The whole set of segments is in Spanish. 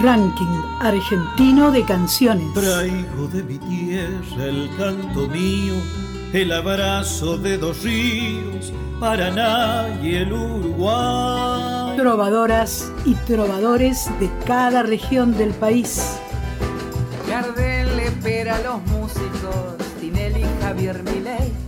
Ranking argentino de canciones. Traigo de mi tierra el canto mío, el abrazo de dos ríos, Paraná y el Uruguay. Trovadoras y trovadores de cada región del país. Gardel le espera a los músicos, Tinelli, Javier Milei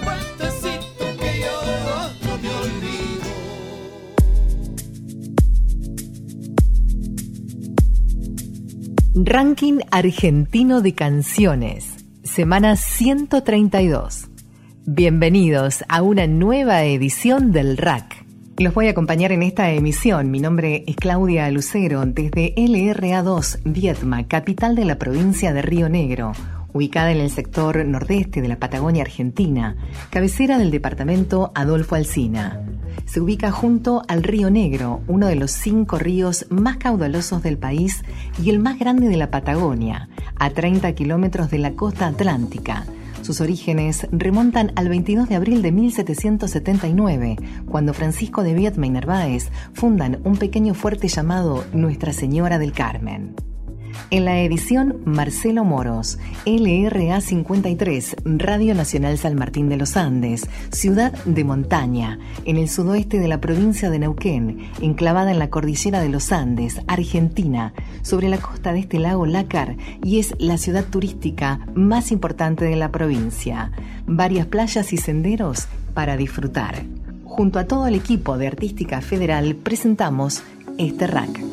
Ranking Argentino de Canciones, semana 132. Bienvenidos a una nueva edición del RAC. Los voy a acompañar en esta emisión. Mi nombre es Claudia Lucero desde LRA2, Vietma, capital de la provincia de Río Negro, ubicada en el sector nordeste de la Patagonia Argentina, cabecera del departamento Adolfo Alsina. Se ubica junto al Río Negro, uno de los cinco ríos más caudalosos del país y el más grande de la Patagonia, a 30 kilómetros de la costa atlántica. Sus orígenes remontan al 22 de abril de 1779, cuando Francisco de Viedma y Narváez fundan un pequeño fuerte llamado Nuestra Señora del Carmen. En la edición Marcelo Moros, LRA 53, Radio Nacional San Martín de los Andes, ciudad de montaña, en el sudoeste de la provincia de Neuquén, enclavada en la cordillera de los Andes, Argentina, sobre la costa de este lago Lácar y es la ciudad turística más importante de la provincia. Varias playas y senderos para disfrutar. Junto a todo el equipo de Artística Federal presentamos este rack.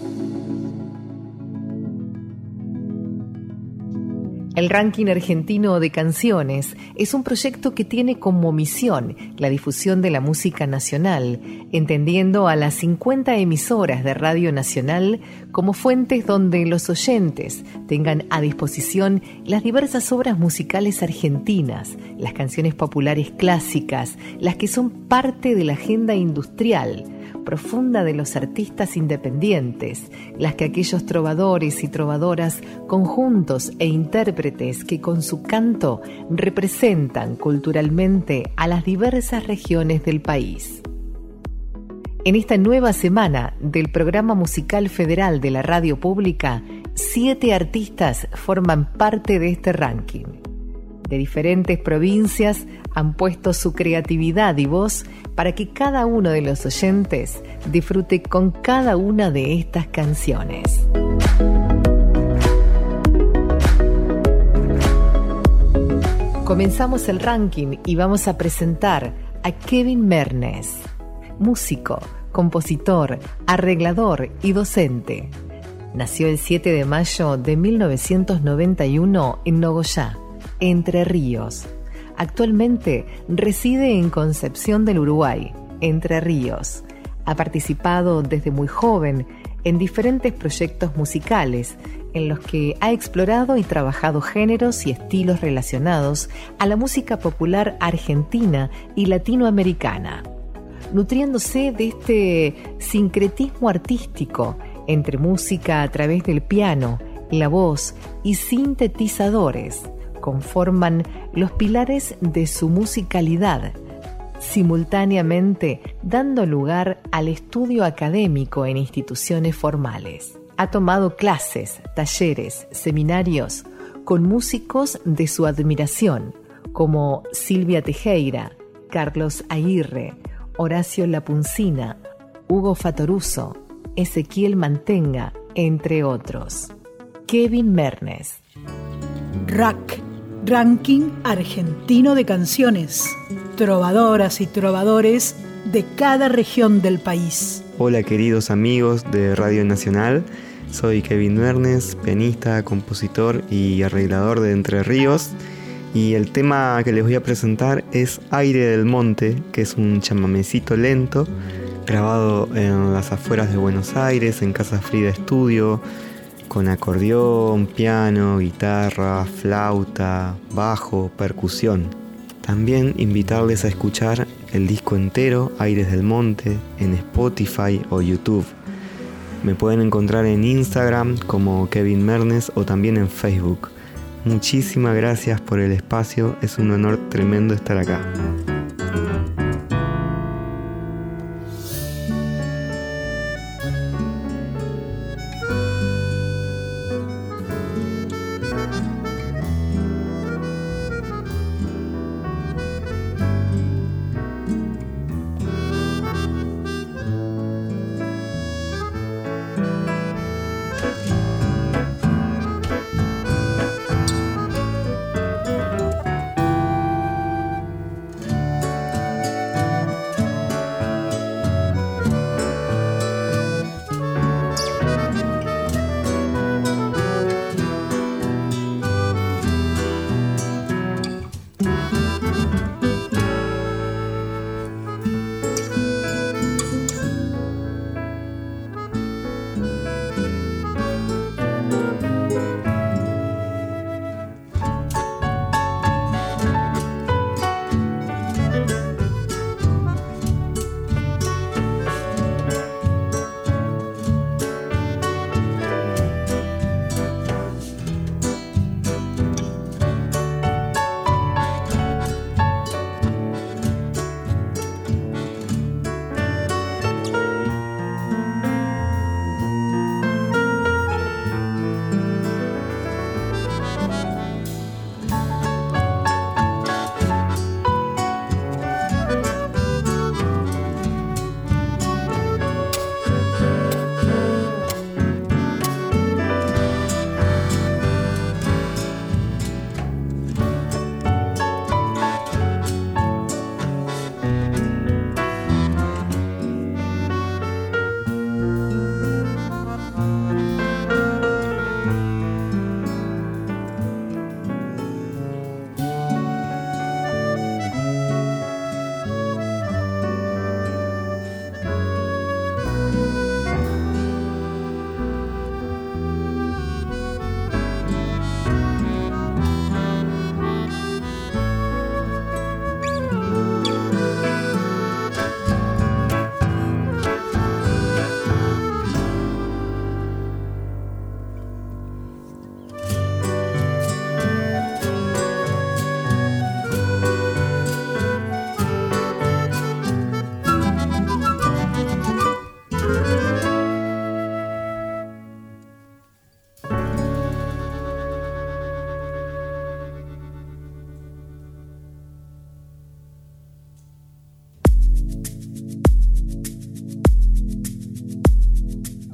El ranking argentino de canciones es un proyecto que tiene como misión la difusión de la música nacional, entendiendo a las 50 emisoras de Radio Nacional como fuentes donde los oyentes tengan a disposición las diversas obras musicales argentinas, las canciones populares clásicas, las que son parte de la agenda industrial profunda de los artistas independientes, las que aquellos trovadores y trovadoras, conjuntos e intérpretes que con su canto representan culturalmente a las diversas regiones del país. En esta nueva semana del programa musical federal de la radio pública, siete artistas forman parte de este ranking. De diferentes provincias han puesto su creatividad y voz para que cada uno de los oyentes disfrute con cada una de estas canciones. Comenzamos el ranking y vamos a presentar a Kevin Mernes, músico, compositor, arreglador y docente. Nació el 7 de mayo de 1991 en Nogoyá, Entre Ríos Actualmente reside en Concepción del Uruguay, Entre Ríos. Ha participado desde muy joven en diferentes proyectos musicales en los que ha explorado y trabajado géneros y estilos relacionados a la música popular argentina y latinoamericana, nutriéndose de este sincretismo artístico entre música a través del piano, la voz y sintetizadores conforman los pilares de su musicalidad, simultáneamente dando lugar al estudio académico en instituciones formales. Ha tomado clases, talleres, seminarios con músicos de su admiración, como Silvia Tejeira, Carlos Aguirre, Horacio Lapuncina, Hugo Fatoruso, Ezequiel Mantenga, entre otros. Kevin Mernes. Rack Ranking Argentino de Canciones. Trovadoras y trovadores de cada región del país. Hola queridos amigos de Radio Nacional. Soy Kevin Mernes, pianista, compositor y arreglador de Entre Ríos. Y el tema que les voy a presentar es Aire del Monte, que es un chamamecito lento, grabado en las afueras de Buenos Aires, en Casa Frida Estudio, con acordeón, piano, guitarra, flauta, bajo, percusión. También invitarles a escuchar el disco entero Aires del Monte en Spotify o YouTube. Me pueden encontrar en Instagram como Kevin Mernes o también en Facebook. Muchísimas gracias por el espacio, es un honor tremendo estar acá.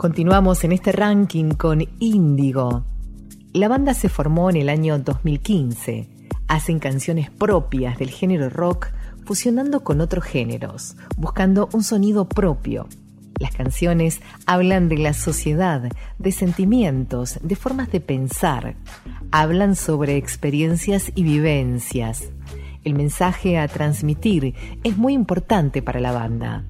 Continuamos en este ranking con Índigo. La banda se formó en el año 2015. Hacen canciones propias del género rock, fusionando con otros géneros, buscando un sonido propio. Las canciones hablan de la sociedad, de sentimientos, de formas de pensar. Hablan sobre experiencias y vivencias. El mensaje a transmitir es muy importante para la banda.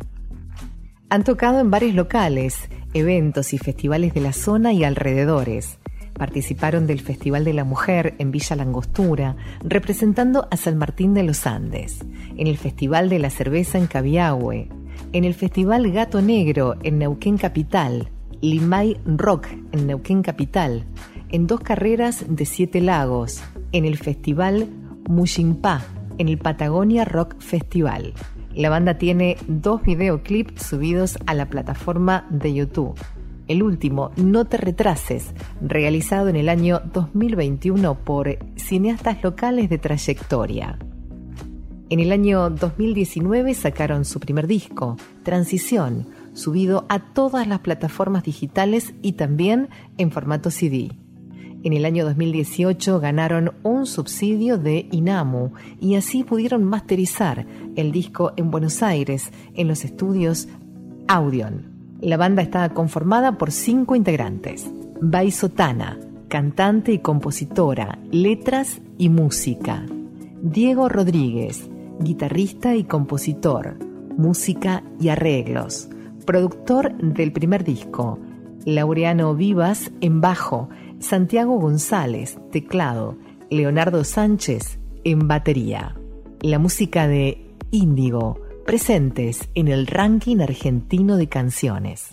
Han tocado en varios locales, eventos y festivales de la zona y alrededores. Participaron del Festival de la Mujer en Villa Langostura, representando a San Martín de los Andes, en el Festival de la Cerveza en Cabiahue, en el Festival Gato Negro en Neuquén Capital, Limay Rock en Neuquén Capital, en dos carreras de Siete Lagos, en el Festival Mushinpa, en el Patagonia Rock Festival. La banda tiene dos videoclips subidos a la plataforma de YouTube. El último, No te retrases, realizado en el año 2021 por cineastas locales de trayectoria. En el año 2019 sacaron su primer disco, Transición, subido a todas las plataformas digitales y también en formato CD. En el año 2018 ganaron un subsidio de INAMU y así pudieron masterizar el disco en Buenos Aires en los estudios Audion. La banda está conformada por cinco integrantes. Bai Sotana, cantante y compositora, letras y música. Diego Rodríguez, guitarrista y compositor, música y arreglos. Productor del primer disco. Laureano Vivas en bajo Santiago González, teclado, Leonardo Sánchez, en batería. la música de Índigo, presentes en el ranking argentino de canciones.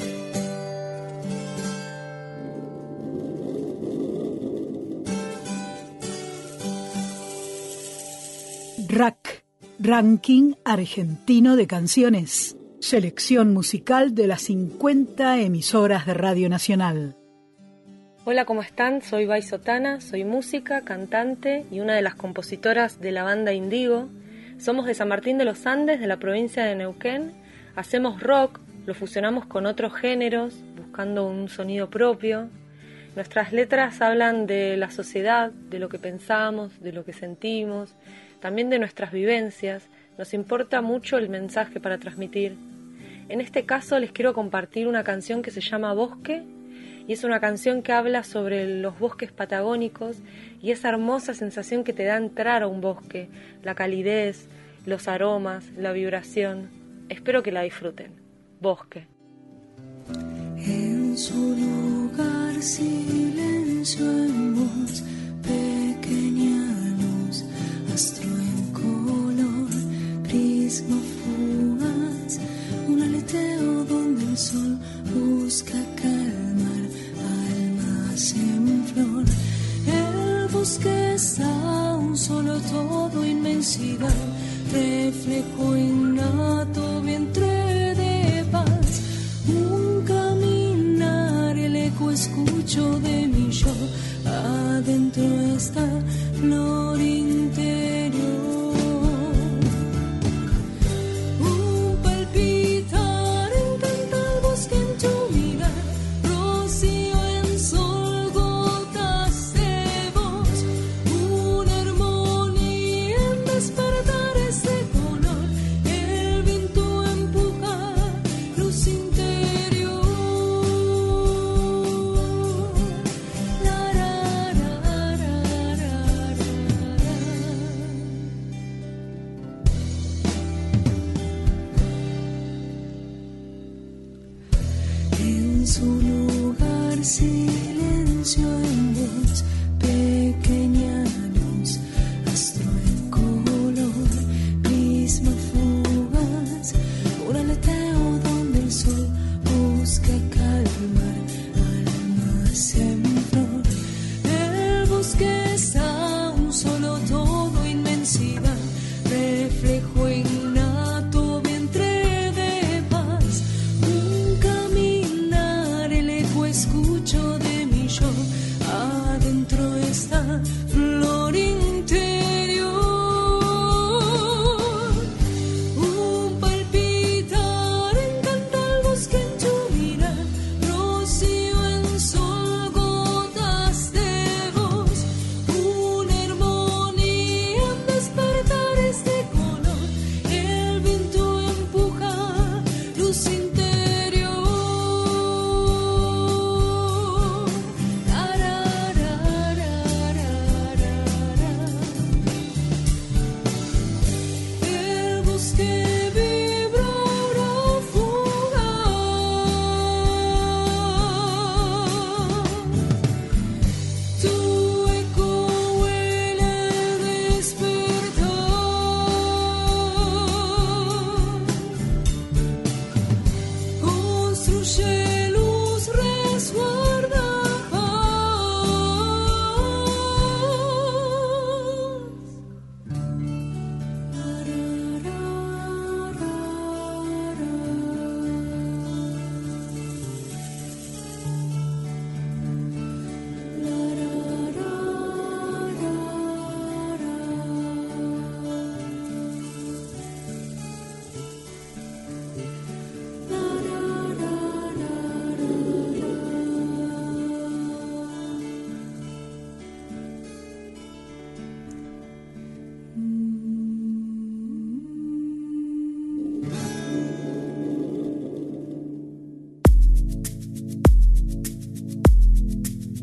RAC, Ranking Argentino de Canciones. Selección musical de las 50 emisoras de Radio Nacional. Hola, ¿cómo están? Soy Bai Sotana, soy música, cantante y una de las compositoras de la banda Indigo. Somos de San Martín de los Andes, de la provincia de Neuquén. Hacemos rock, lo fusionamos con otros géneros, buscando un sonido propio. Nuestras letras hablan de la sociedad, de lo que pensamos, de lo que sentimos, también de nuestras vivencias. Nos importa mucho el mensaje para transmitir. En este caso les quiero compartir una canción que se llama Bosque y es una canción que habla sobre los bosques patagónicos y esa hermosa sensación que te da entrar a un bosque, la calidez, los aromas, la vibración. Espero que la disfruten. Bosque. En su lugar silencio en voz, pequeña astro en color, prisma donde el sol busca calmar almas en flor. El bosque es un solo todo, inmensidad, reflejo innato, vientre de paz. Un caminar, el eco escucho de mi yo, adentro está flor dreams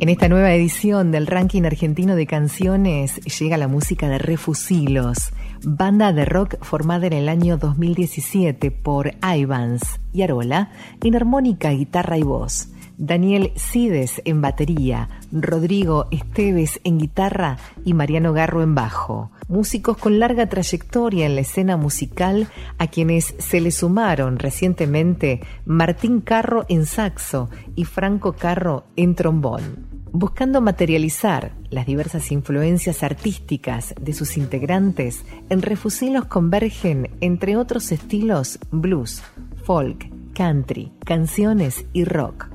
En esta nueva edición del ranking argentino de canciones llega la música de Refusilos, banda de rock formada en el año 2017 por Ivans y Arola en armónica, guitarra y voz. Daniel Cides en batería, Rodrigo Esteves en guitarra y Mariano Garro en bajo. Músicos con larga trayectoria en la escena musical a quienes se le sumaron recientemente Martín Carro en saxo y Franco Carro en trombón. Buscando materializar las diversas influencias artísticas de sus integrantes, en Refusilos convergen, entre otros estilos, blues, folk, country, canciones y rock.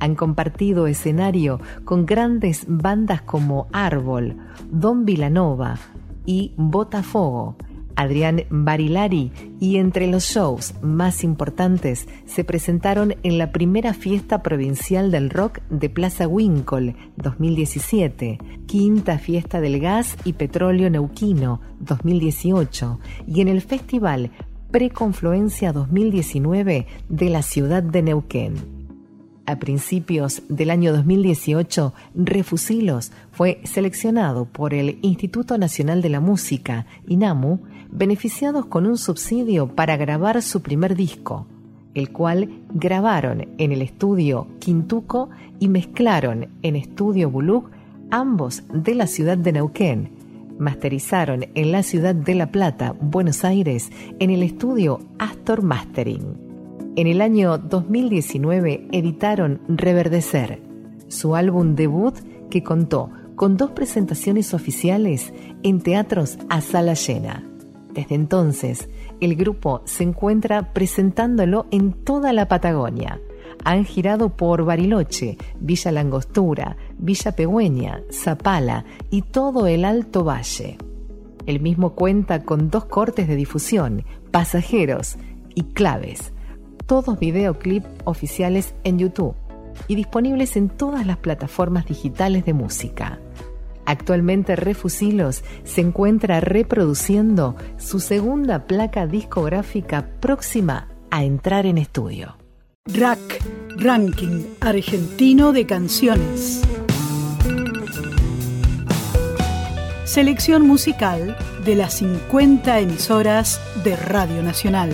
Han compartido escenario con grandes bandas como Árbol, Don Vilanova y Botafogo, Adrián Barilari y entre los shows más importantes se presentaron en la primera fiesta provincial del rock de Plaza Winkle 2017, quinta fiesta del gas y petróleo neuquino 2018 y en el festival Preconfluencia 2019 de la ciudad de Neuquén. A principios del año 2018, Refusilos fue seleccionado por el Instituto Nacional de la Música, INAMU, beneficiados con un subsidio para grabar su primer disco, el cual grabaron en el estudio Quintuco y mezclaron en estudio Buluk, ambos de la ciudad de Neuquén. Masterizaron en la ciudad de La Plata, Buenos Aires, en el estudio Astor Mastering. En el año 2019 editaron Reverdecer, su álbum debut que contó con dos presentaciones oficiales en teatros a sala llena. Desde entonces, el grupo se encuentra presentándolo en toda la Patagonia. Han girado por Bariloche, Villa Langostura, Villa Pegüeña, Zapala y todo el Alto Valle. El mismo cuenta con dos cortes de difusión, pasajeros y claves todos videoclip oficiales en YouTube y disponibles en todas las plataformas digitales de música. Actualmente Refusilos se encuentra reproduciendo su segunda placa discográfica próxima a entrar en estudio. Rack, Ranking Argentino de Canciones. Selección musical de las 50 emisoras de Radio Nacional.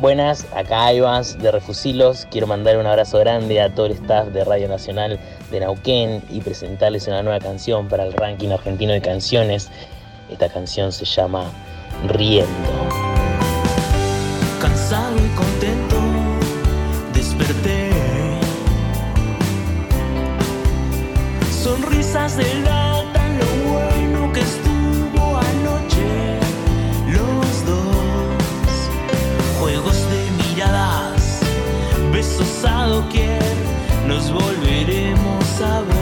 Buenas, acá Ivans de Refusilos. Quiero mandar un abrazo grande a todo el staff de Radio Nacional de Nauquén y presentarles una nueva canción para el ranking argentino de canciones. Esta canción se llama Riendo. Cansado y contento, desperté. Sonrisas del nos volveremos a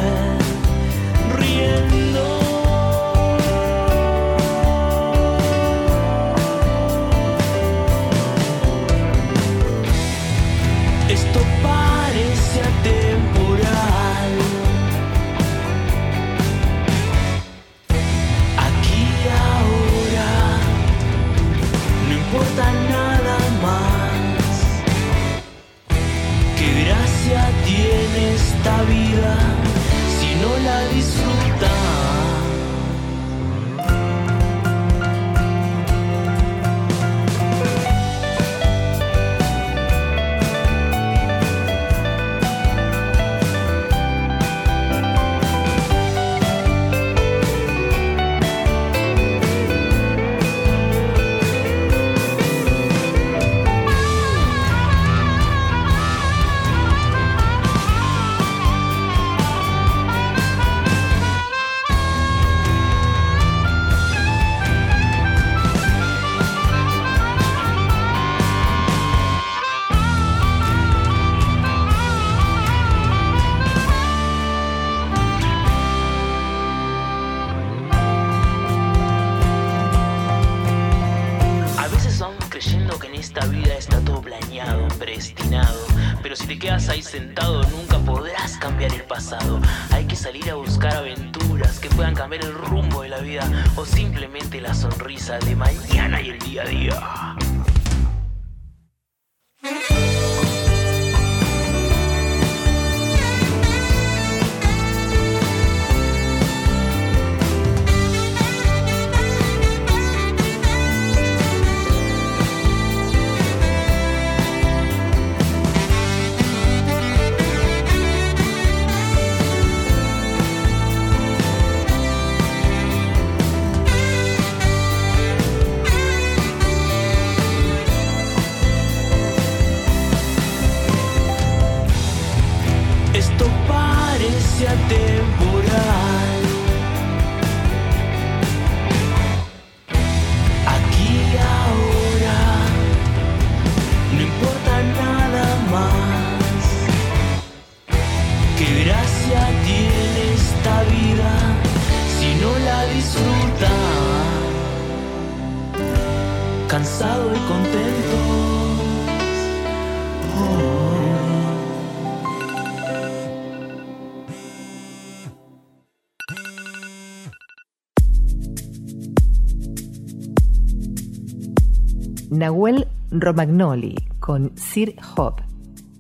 Nahuel Romagnoli con Sir Hop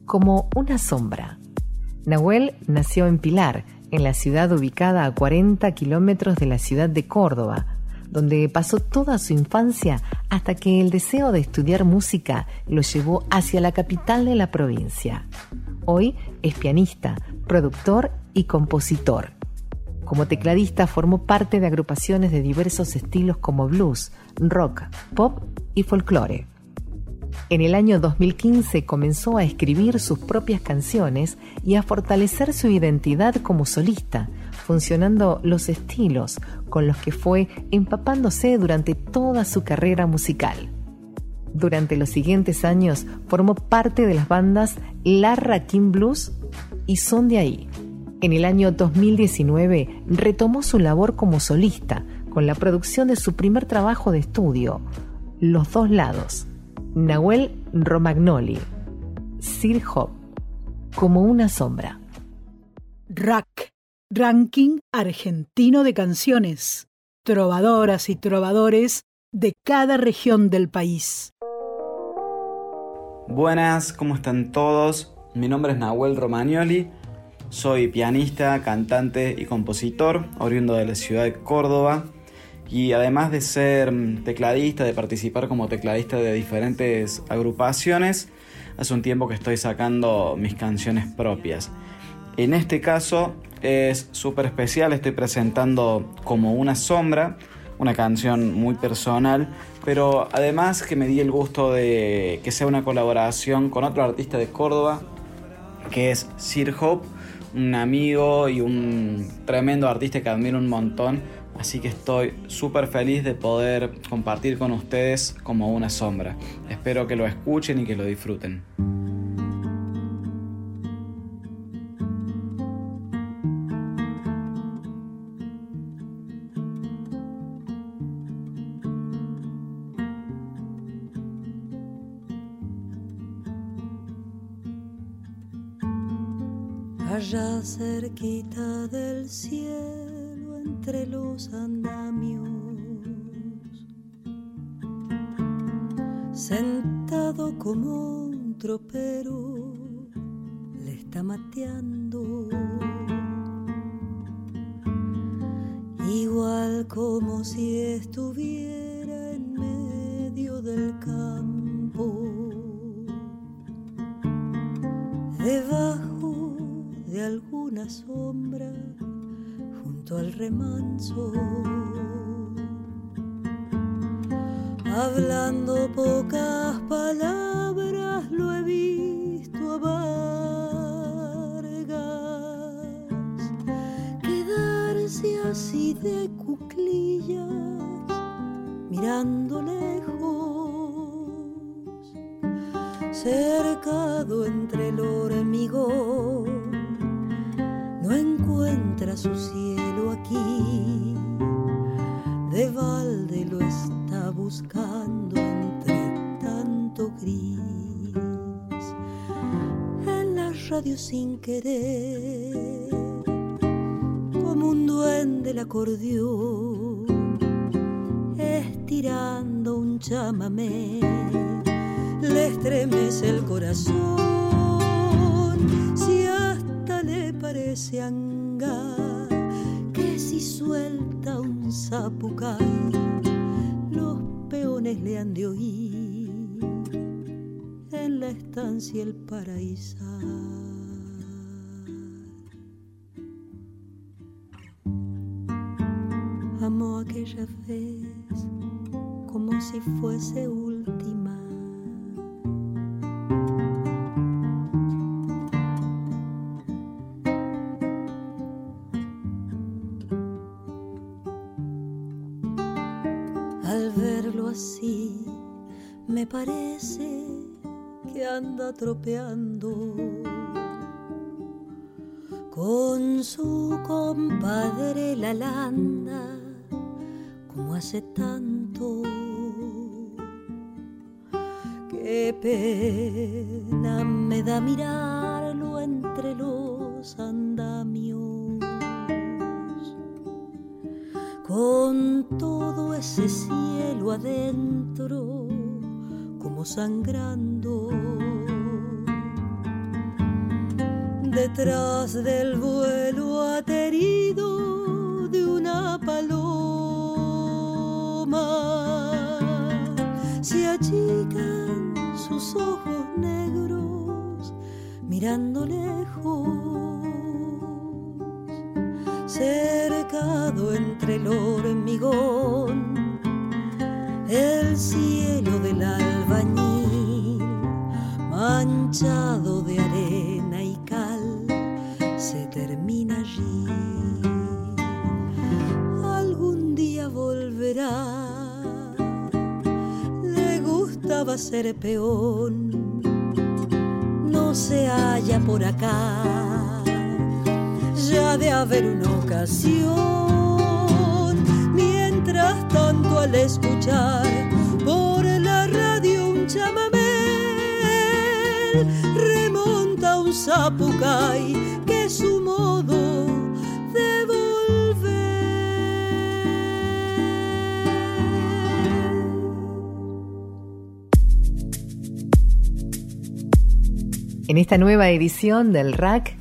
como una sombra. Nahuel nació en Pilar, en la ciudad ubicada a 40 kilómetros de la ciudad de Córdoba, donde pasó toda su infancia hasta que el deseo de estudiar música lo llevó hacia la capital de la provincia. Hoy es pianista, productor y compositor. Como tecladista formó parte de agrupaciones de diversos estilos como blues, rock, pop y folclore. En el año 2015 comenzó a escribir sus propias canciones y a fortalecer su identidad como solista, funcionando los estilos con los que fue empapándose durante toda su carrera musical. Durante los siguientes años formó parte de las bandas Larra King Blues y Son de ahí. En el año 2019 retomó su labor como solista con la producción de su primer trabajo de estudio, Los dos lados Nahuel Romagnoli, Sir Hop, como una sombra. Rack, Ranking Argentino de Canciones, trovadoras y trovadores de cada región del país. Buenas, ¿cómo están todos? Mi nombre es Nahuel Romagnoli, soy pianista, cantante y compositor, oriundo de la ciudad de Córdoba y además de ser tecladista, de participar como tecladista de diferentes agrupaciones, hace un tiempo que estoy sacando mis canciones propias. En este caso es súper especial, estoy presentando como una sombra, una canción muy personal, pero además que me di el gusto de que sea una colaboración con otro artista de Córdoba, que es Sir Hope, un amigo y un tremendo artista que admiro un montón Así que estoy súper feliz de poder compartir con ustedes como una sombra. Espero que lo escuchen y que lo disfruten. Allá cerquita del cielo entre los andamios. Sentado como un tropero, le está mateando. Igual como si estuviera en medio del campo. Debajo de alguna sombra al remanso, hablando pocas palabras lo he visto a Vargas quedarse así de cuclillas mirando lejos cercado entre el hormigón encuentra su cielo aquí, de balde lo está buscando entre tanto gris. En la radio sin querer, como un duende el acordeón, estirando un chamamé, le estremece el corazón parece que si suelta un zapucay, los peones le han de oír en la estancia el paraíso. Aquella vez como si fuese última parece que anda tropeando con su compadre la landa como hace tanto Qué pena me da mirarlo entre los andamios. Con todo ese cielo adentro, sangrando. Detrás del vuelo aterido de una paloma se achican sus ojos negros mirando lejos, cercado entre el hormigón, el cielo del albañil, manchado de arena y cal, se termina allí. Algún día volverá gustaba ser peón, no se halla por acá, ya de haber una ocasión. Mientras tanto al escuchar zapucay que su modo de En esta nueva edición del RAC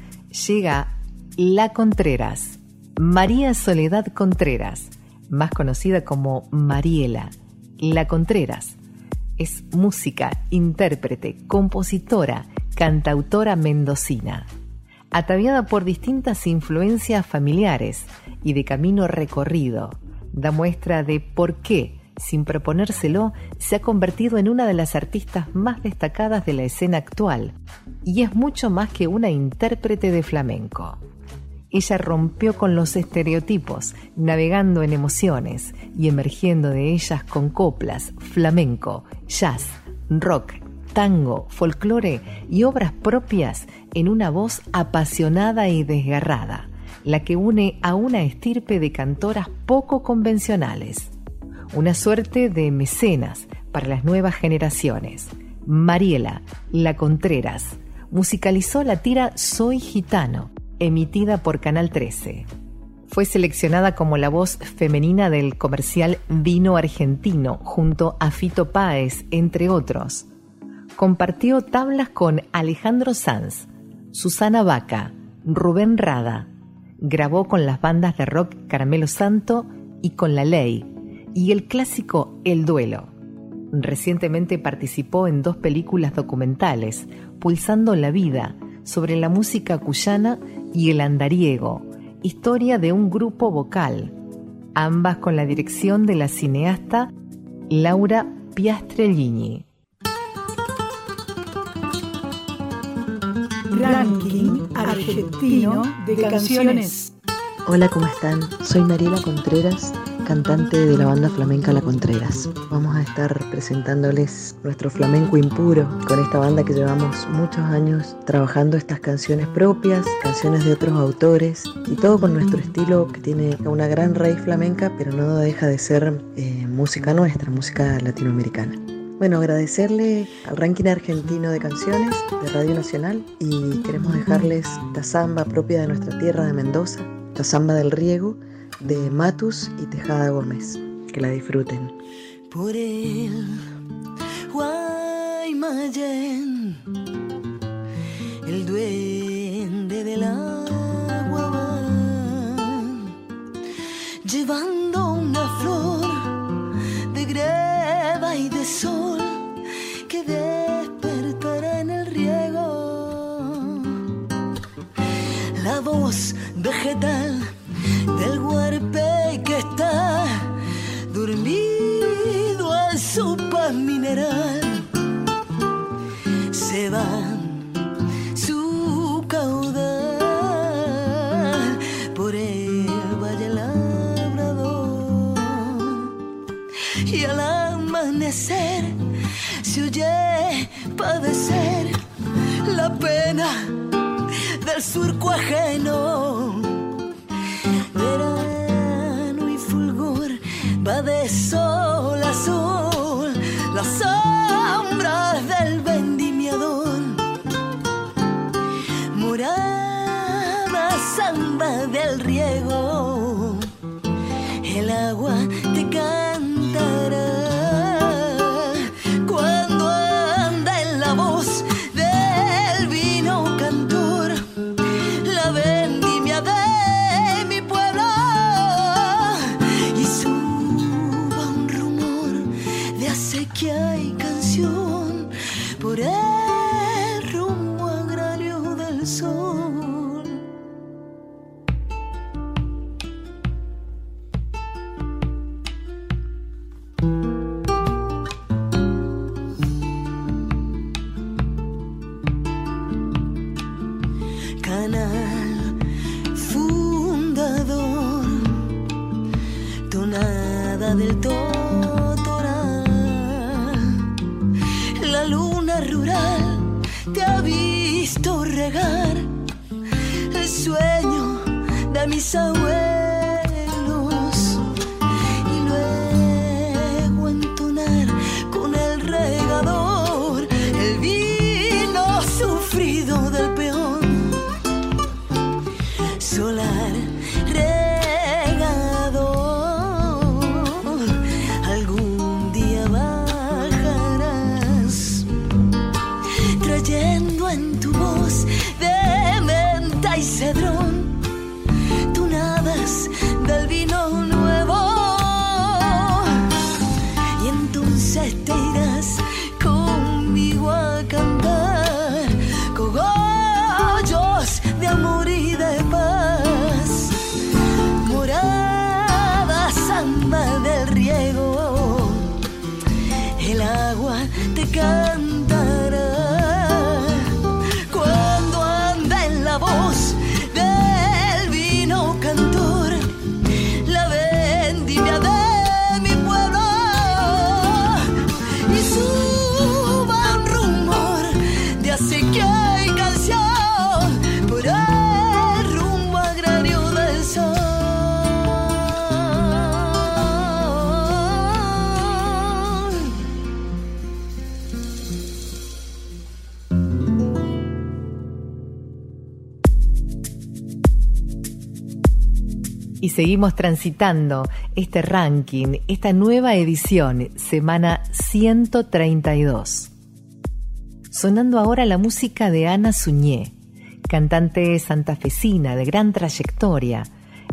llega La Contreras, María Soledad Contreras, más conocida como Mariela. La Contreras es música, intérprete, compositora, cantautora mendocina. Ataviada por distintas influencias familiares y de camino recorrido, da muestra de por qué sin proponérselo, se ha convertido en una de las artistas más destacadas de la escena actual y es mucho más que una intérprete de flamenco. Ella rompió con los estereotipos, navegando en emociones y emergiendo de ellas con coplas, flamenco, jazz, rock, tango, folclore y obras propias en una voz apasionada y desgarrada, la que une a una estirpe de cantoras poco convencionales una suerte de mecenas para las nuevas generaciones. Mariela, La Contreras, musicalizó la tira Soy Gitano, emitida por Canal 13. Fue seleccionada como la voz femenina del comercial Vino Argentino junto a Fito Páez, entre otros. Compartió tablas con Alejandro Sanz, Susana Vaca, Rubén Rada. Grabó con las bandas de rock Caramelo Santo y con La Ley, y el clásico El Duelo. Recientemente participó en dos películas documentales, Pulsando la Vida, sobre la música cuyana y el andariego, historia de un grupo vocal, ambas con la dirección de la cineasta Laura Piastrellini. Ranking argentino de canciones. Hola, ¿cómo están? Soy Mariela Contreras cantante de la banda flamenca La Contreras. Vamos a estar presentándoles nuestro flamenco impuro con esta banda que llevamos muchos años trabajando estas canciones propias, canciones de otros autores y todo con nuestro estilo que tiene una gran raíz flamenca, pero no deja de ser eh, música nuestra, música latinoamericana. Bueno, agradecerle al ranking argentino de canciones de Radio Nacional y queremos dejarles esta samba propia de nuestra tierra de Mendoza, la samba del riego de Matus y Tejada Gómez. Que la disfruten. Por el Guaymallén, el duende del agua va llevando una flor de greba y de sol que despertará en el riego. La voz vegetal del huarpe que está dormido en su paz mineral. Se va amanecer se oye padecer la pena del surco ajeno. Va de sol tu seguimos transitando este ranking, esta nueva edición, semana 132. Sonando ahora la música de Ana Suñé, cantante santafesina de gran trayectoria.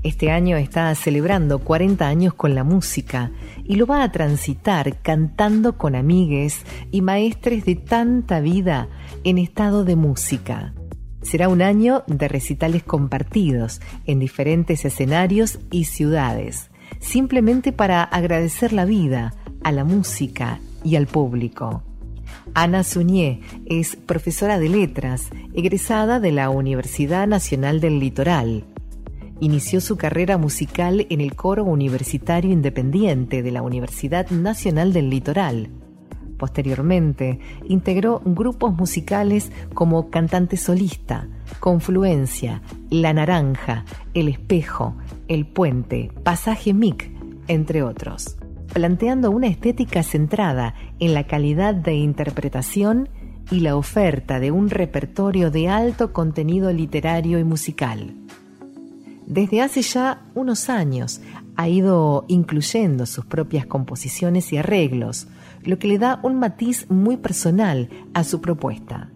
Este año está celebrando 40 años con la música y lo va a transitar cantando con amigues y maestres de tanta vida en estado de música. Será un año de recitales compartidos en diferentes escenarios y ciudades, simplemente para agradecer la vida, a la música y al público. Ana Suñé es profesora de letras, egresada de la Universidad Nacional del Litoral. Inició su carrera musical en el coro universitario independiente de la Universidad Nacional del Litoral. Posteriormente, integró grupos musicales como Cantante Solista, Confluencia, La Naranja, El Espejo, El Puente, Pasaje Mic, entre otros, planteando una estética centrada en la calidad de interpretación y la oferta de un repertorio de alto contenido literario y musical. Desde hace ya unos años ha ido incluyendo sus propias composiciones y arreglos, lo que le da un matiz muy personal a su propuesta.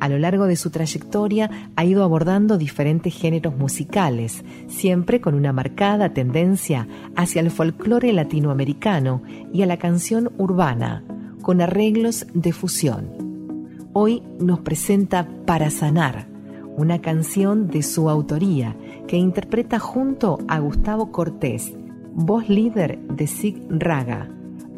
A lo largo de su trayectoria ha ido abordando diferentes géneros musicales, siempre con una marcada tendencia hacia el folclore latinoamericano y a la canción urbana, con arreglos de fusión. Hoy nos presenta Para Sanar, una canción de su autoría que interpreta junto a Gustavo Cortés, voz líder de Sig Raga,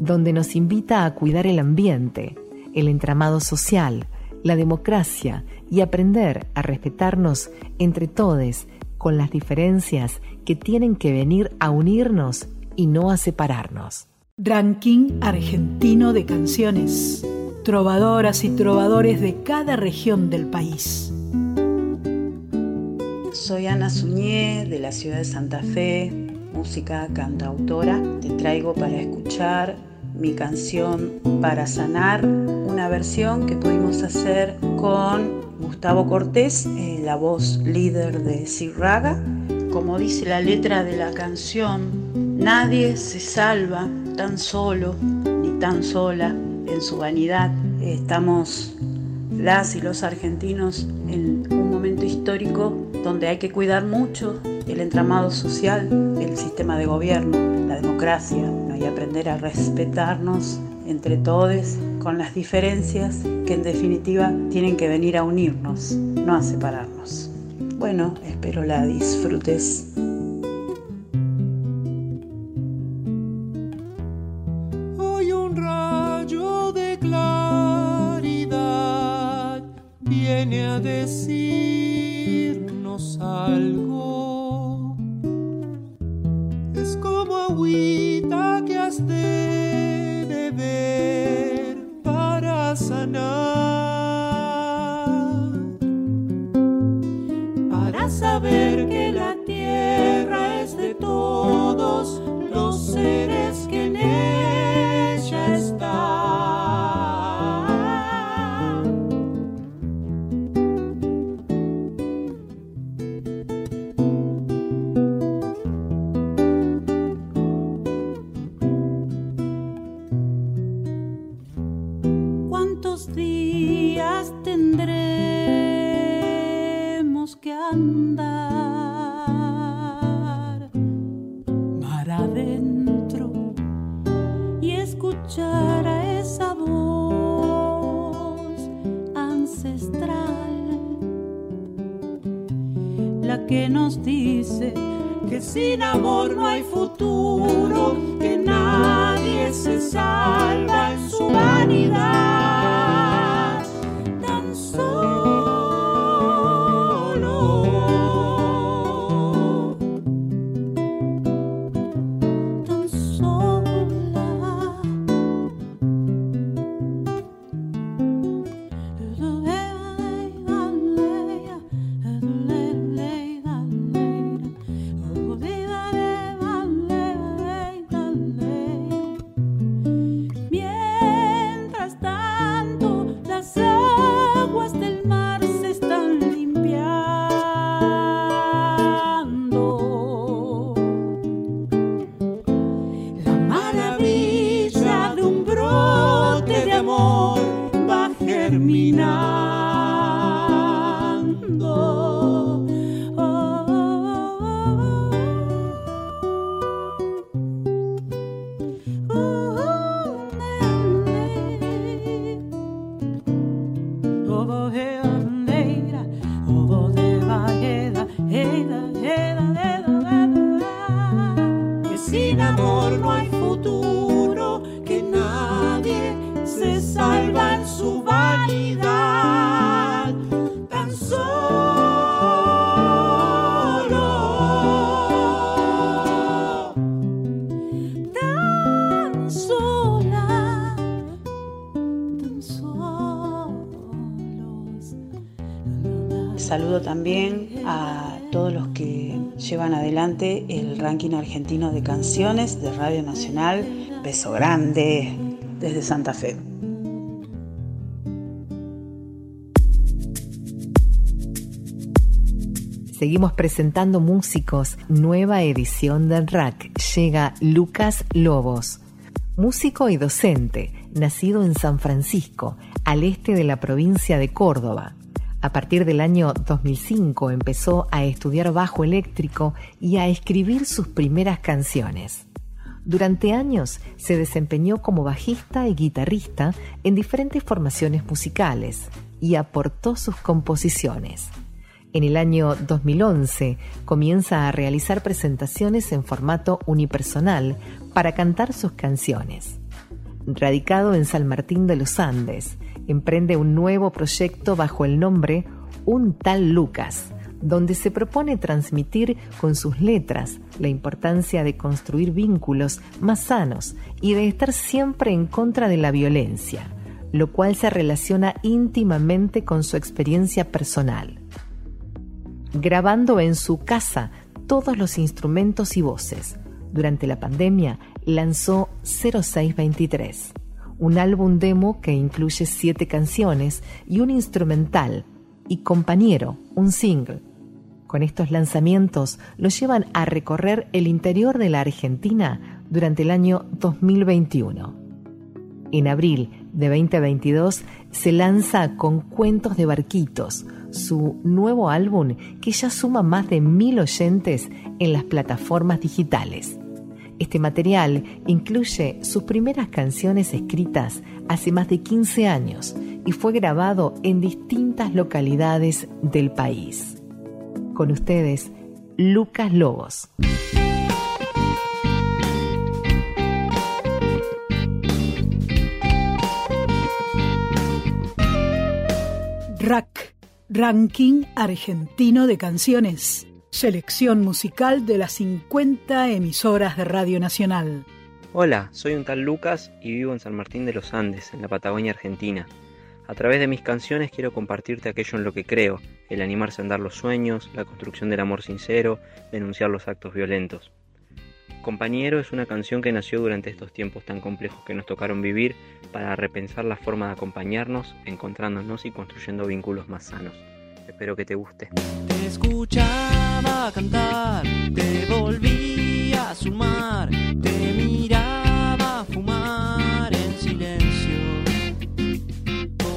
donde nos invita a cuidar el ambiente, el entramado social, la democracia y aprender a respetarnos entre todos con las diferencias que tienen que venir a unirnos y no a separarnos. Ranking argentino de canciones. Trovadoras y trovadores de cada región del país. Soy Ana Suñé de la ciudad de Santa Fe, música cantautora. Te traigo para escuchar mi canción Para Sanar, una versión que pudimos hacer con Gustavo Cortés, eh, la voz líder de Sig Raga. Como dice la letra de la canción, Nadie se salva tan solo ni tan sola en su vanidad. Estamos las y los argentinos en un momento histórico donde hay que cuidar mucho el entramado social, el sistema de gobierno, la democracia, y aprender a respetarnos entre todos con las diferencias que en definitiva tienen que venir a unirnos, no a separarnos. Bueno, espero la disfrutes. Argentino de canciones de Radio Nacional. Beso grande desde Santa Fe. Seguimos presentando músicos. Nueva edición del RAC. Llega Lucas Lobos, músico y docente, nacido en San Francisco, al este de la provincia de Córdoba. A partir del año 2005 empezó a estudiar bajo eléctrico y a escribir sus primeras canciones. Durante años se desempeñó como bajista y guitarrista en diferentes formaciones musicales y aportó sus composiciones. En el año 2011 comienza a realizar presentaciones en formato unipersonal para cantar sus canciones. Radicado en San Martín de los Andes, emprende un nuevo proyecto bajo el nombre Un tal Lucas, donde se propone transmitir con sus letras la importancia de construir vínculos más sanos y de estar siempre en contra de la violencia, lo cual se relaciona íntimamente con su experiencia personal. Grabando en su casa todos los instrumentos y voces, durante la pandemia lanzó 0623, un álbum demo que incluye siete canciones y un instrumental, y Compañero, un single, Con estos lanzamientos los llevan a recorrer el interior de la Argentina durante el año 2021. En abril de 2022 se lanza con Cuentos de Barquitos, su nuevo álbum que ya suma más de mil oyentes en las plataformas digitales. Este material incluye sus primeras canciones escritas hace más de 15 años y fue grabado en distintas localidades del país. Con ustedes, Lucas Lobos. RAC, Ranking Argentino de Canciones. Selección musical de las 50 emisoras de Radio Nacional. Hola, soy un tal Lucas y vivo en San Martín de los Andes, en la Patagonia Argentina. A través de mis canciones quiero compartirte aquello en lo que creo, el animarse a andar los sueños, la construcción del amor sincero, denunciar los actos violentos. Compañero es una canción que nació durante estos tiempos tan complejos que nos tocaron vivir para repensar la forma de acompañarnos, encontrándonos y construyendo vínculos más sanos. Espero que te guste. Te escuchaba cantar, te volvía a sumar, te miraba fumar en silencio.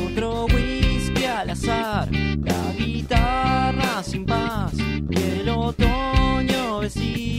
Otro whisky al azar, la guitarra sin paz y el otoño vestido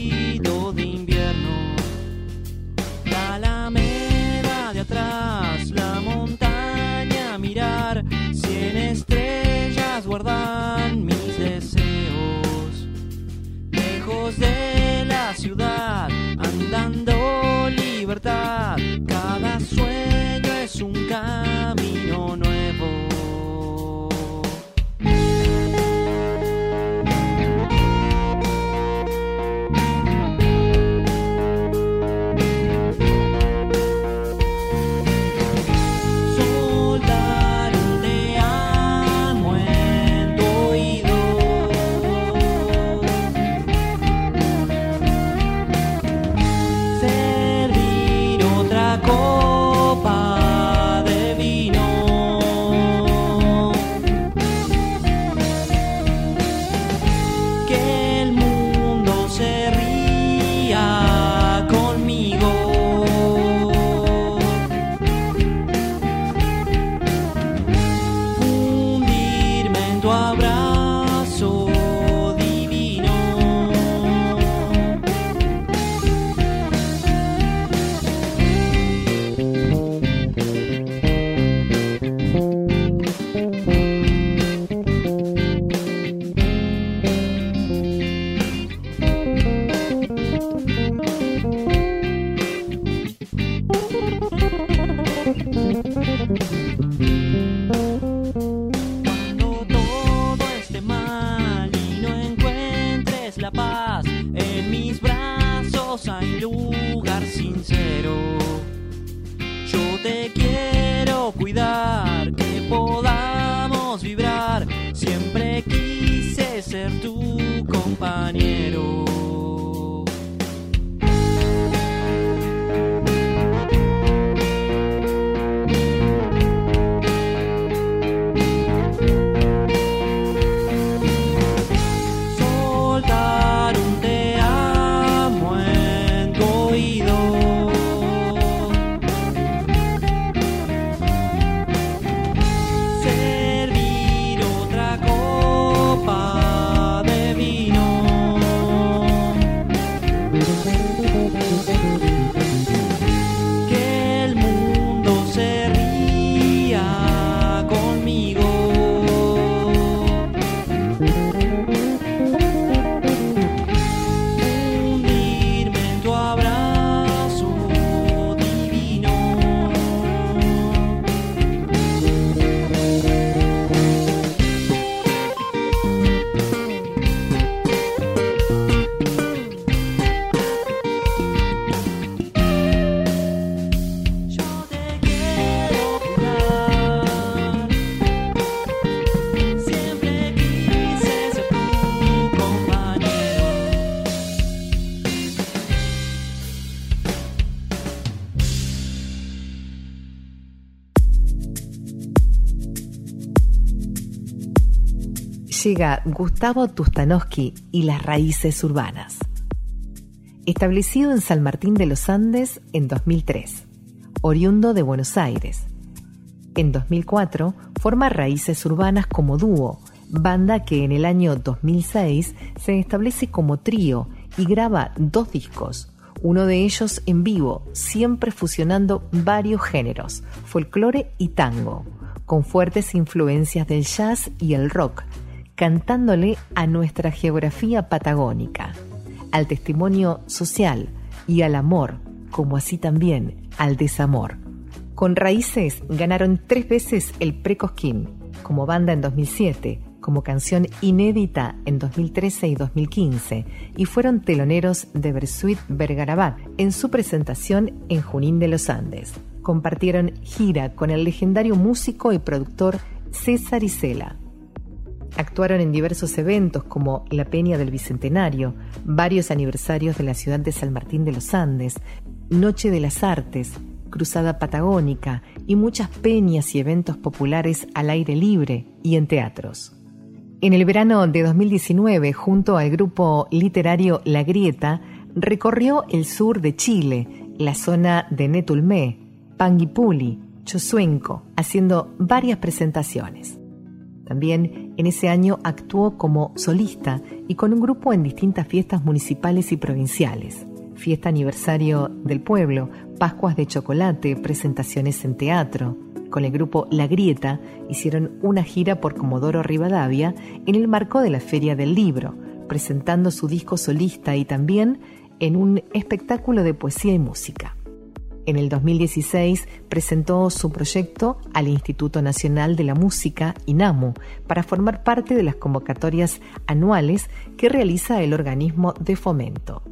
llega Gustavo Tustanowski y las raíces urbanas. Establecido en San Martín de los Andes en 2003, oriundo de Buenos Aires. En 2004 forma Raíces Urbanas como dúo, banda que en el año 2006 se establece como trío y graba dos discos, uno de ellos en vivo, siempre fusionando varios géneros, folclore y tango, con fuertes influencias del jazz y el rock, cantándole a nuestra geografía patagónica, al testimonio social y al amor, como así también al desamor. Con Raíces ganaron tres veces el Precosquín, como banda en 2007, como canción inédita en 2013 y 2015 y fueron teloneros de Bersuit Bergarabat en su presentación en Junín de los Andes. Compartieron gira con el legendario músico y productor César Isela. Actuaron en diversos eventos como la Peña del Bicentenario, varios aniversarios de la ciudad de San Martín de los Andes, Noche de las Artes, Cruzada Patagónica y muchas peñas y eventos populares al aire libre y en teatros. En el verano de 2019, junto al grupo literario La Grieta, recorrió el sur de Chile, la zona de Netulmé, Panguipuli, Chosuenco, haciendo varias presentaciones. También en ese año actuó como solista y con un grupo en distintas fiestas municipales y provinciales. Fiesta aniversario del pueblo, Pascuas de chocolate, presentaciones en teatro, con el grupo La Grieta hicieron una gira por Comodoro Rivadavia en el marco de la Feria del Libro, presentando su disco solista y también en un espectáculo de poesía y música. En el 2016 presentó su proyecto al Instituto Nacional de la Música, INAMU, para formar parte de las convocatorias anuales que realiza el organismo de fomento.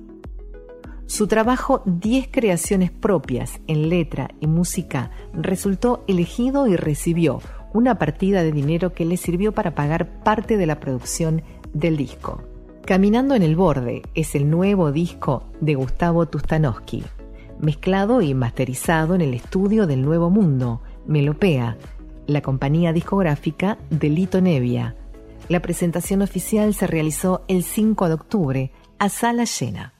Su trabajo 10 creaciones propias en letra y música resultó elegido y recibió una partida de dinero que le sirvió para pagar parte de la producción del disco. Caminando en el borde es el nuevo disco de Gustavo Tustanowski, mezclado y masterizado en el estudio del Nuevo Mundo, Melopea, la compañía discográfica de Lito Nevia. La presentación oficial se realizó el 5 de octubre a sala llena.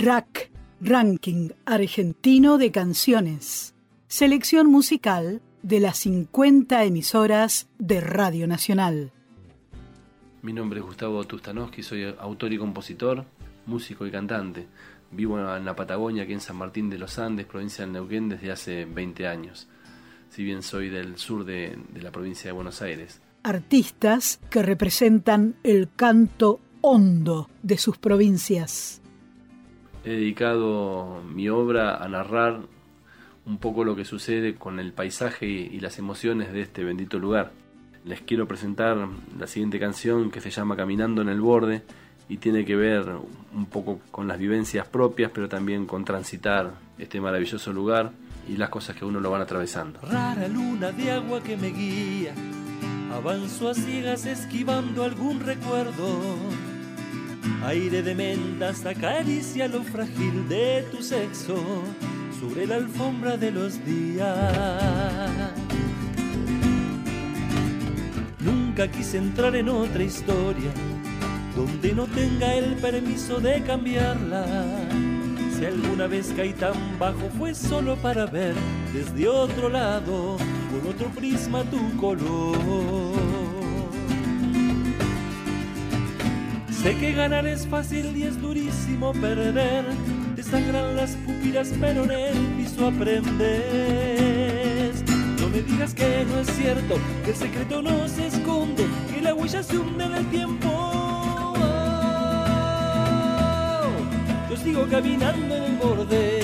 Rack, Ranking Argentino de Canciones. Selección musical de las 50 emisoras de Radio Nacional. Mi nombre es Gustavo Tustanowski, soy autor y compositor, músico y cantante. Vivo en la Patagonia, aquí en San Martín de los Andes, provincia del Neuquén, desde hace 20 años. Si bien soy del sur de, de la provincia de Buenos Aires. Artistas que representan el canto hondo de sus provincias he dedicado mi obra a narrar un poco lo que sucede con el paisaje y, las emociones de este bendito lugar. Les quiero presentar la siguiente canción que se llama Caminando en el Borde y tiene que ver un poco con las vivencias propias, pero también con transitar este maravilloso lugar y las cosas que uno lo van atravesando. Rara luna de agua que me guía, avanzo a ciegas esquivando algún recuerdo Aire de mentas acaricia lo frágil de tu sexo sobre la alfombra de los días. Nunca quise entrar en otra historia donde no tenga el permiso de cambiarla. Si alguna vez caí tan bajo fue solo para ver desde otro lado, con otro prisma tu color. Sé que ganar es fácil y es durísimo perder. Te sangran las pupilas, pero en el piso aprendes. Me digas que no es cierto, que el secreto no se esconde, que la huella se hunde en el tiempo. yo sigo caminando en el borde.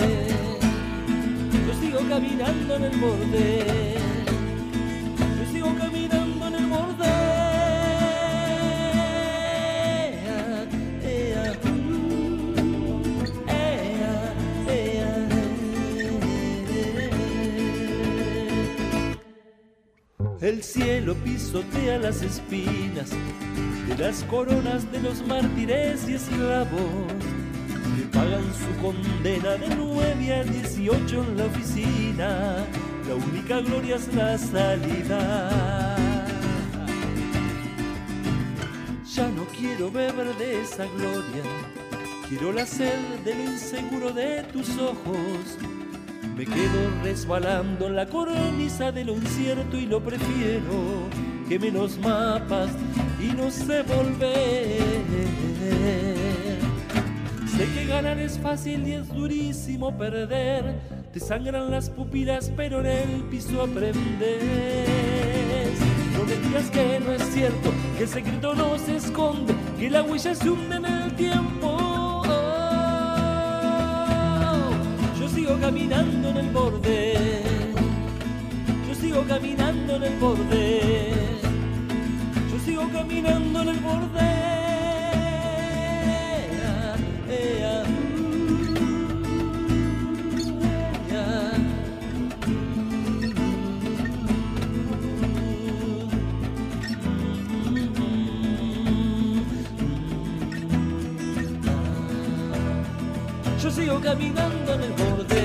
Yo sigo caminando en el borde. El cielo pisotea las espinas de las coronas de los mártires y esclavos que pagan su condena de 9 a 18 en la oficina la única gloria es la salida. Ya no quiero beber de esa gloria, quiero la sed del inseguro de tus ojos. Me quedo resbalando en la cornisa de lo incierto y lo prefiero que menos mapas y no sé volver. Sé que ganar es fácil y es durísimo perder. Te sangran las pupilas, pero en el piso aprendes. No me digas que no es cierto, que el secreto no se esconde, que la huella se hunde en el tiempo. Caminando en el borde. Yo sigo caminando en el borde. Yo sigo caminando en el borde. Ea, ea. Caminando en el borde.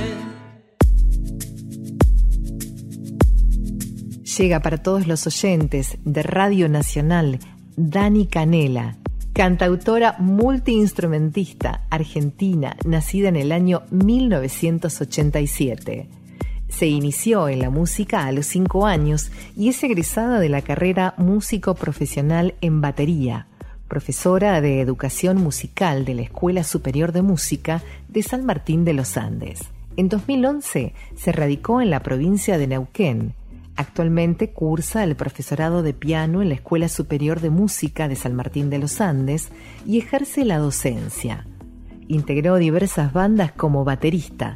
Llega para todos los oyentes de Radio Nacional Dani Canela, cantautora multiinstrumentista argentina, nacida en el año 1987. Se inició en la música a los 5 años y es egresada de la carrera músico profesional en batería, profesora de educación musical de la Escuela Superior de Música de San Martín de los Andes. En 2011 se radicó en la provincia de Neuquén. Actualmente cursa el profesorado de piano en la Escuela Superior de Música de San Martín de los Andes y ejerce la docencia. Integró diversas bandas como baterista.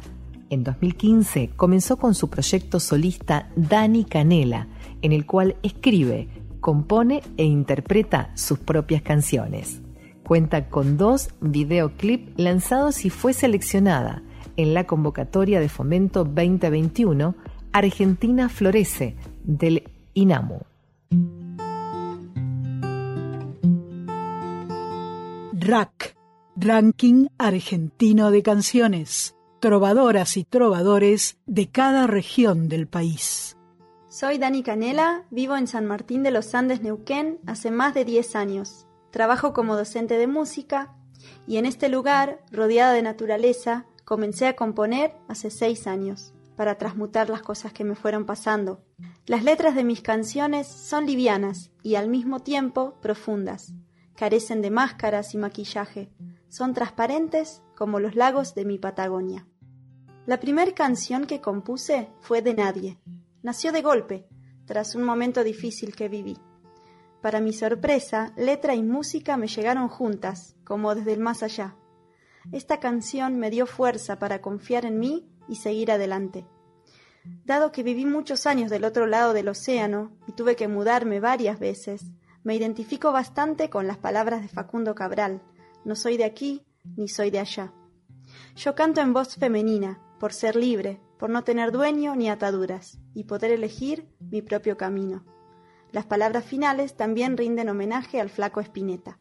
En 2015 comenzó con su proyecto solista Dani Canela, en el cual escribe, compone e interpreta sus propias canciones. Cuenta con dos videoclips lanzados y fue seleccionada en la convocatoria de Fomento 2021 Argentina Florece del INAMU. RAC, Ranking Argentino de Canciones. Trovadoras y trovadores de cada región del país. Soy Dani Canela, vivo en San Martín de los Andes, Neuquén, hace más de 10 años. Trabajo como docente de música y en este lugar, rodeada de naturaleza, comencé a componer hace 6 años, para transmutar las cosas que me fueron pasando. Las letras de mis canciones son livianas y al mismo tiempo profundas. Carecen de máscaras y maquillaje. Son transparentes como los lagos de mi Patagonia. La primera canción que compuse fue de nadie. Nació de golpe, tras un momento difícil que viví. Para mi sorpresa, letra y música me llegaron juntas, como desde el más allá. Esta canción me dio fuerza para confiar en mí y seguir adelante. Dado que viví muchos años del otro lado del océano y tuve que mudarme varias veces, me identifico bastante con las palabras de Facundo Cabral. No soy de aquí ni soy de allá. Yo canto en voz femenina, por ser libre, por no tener dueño ni ataduras, y poder elegir mi propio camino. Las palabras finales también rinden homenaje al flaco Espineta.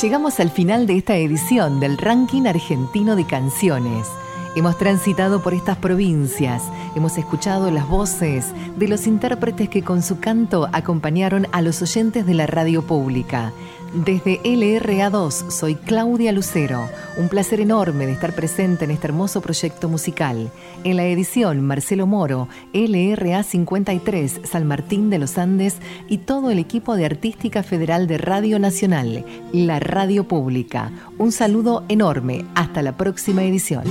Llegamos al final de esta edición del Ranking Argentino de Canciones. Hemos transitado por estas provincias, hemos escuchado las voces de los intérpretes que con su canto acompañaron a los oyentes de la radio pública. Desde LRA2 soy Claudia Lucero. Un placer enorme de estar presente en este hermoso proyecto musical. En la edición Marcelo Moro, LRA 53 San Martín de los Andes y todo el equipo de Artística Federal de Radio Nacional, la radio pública. Un saludo enorme. Hasta la próxima edición.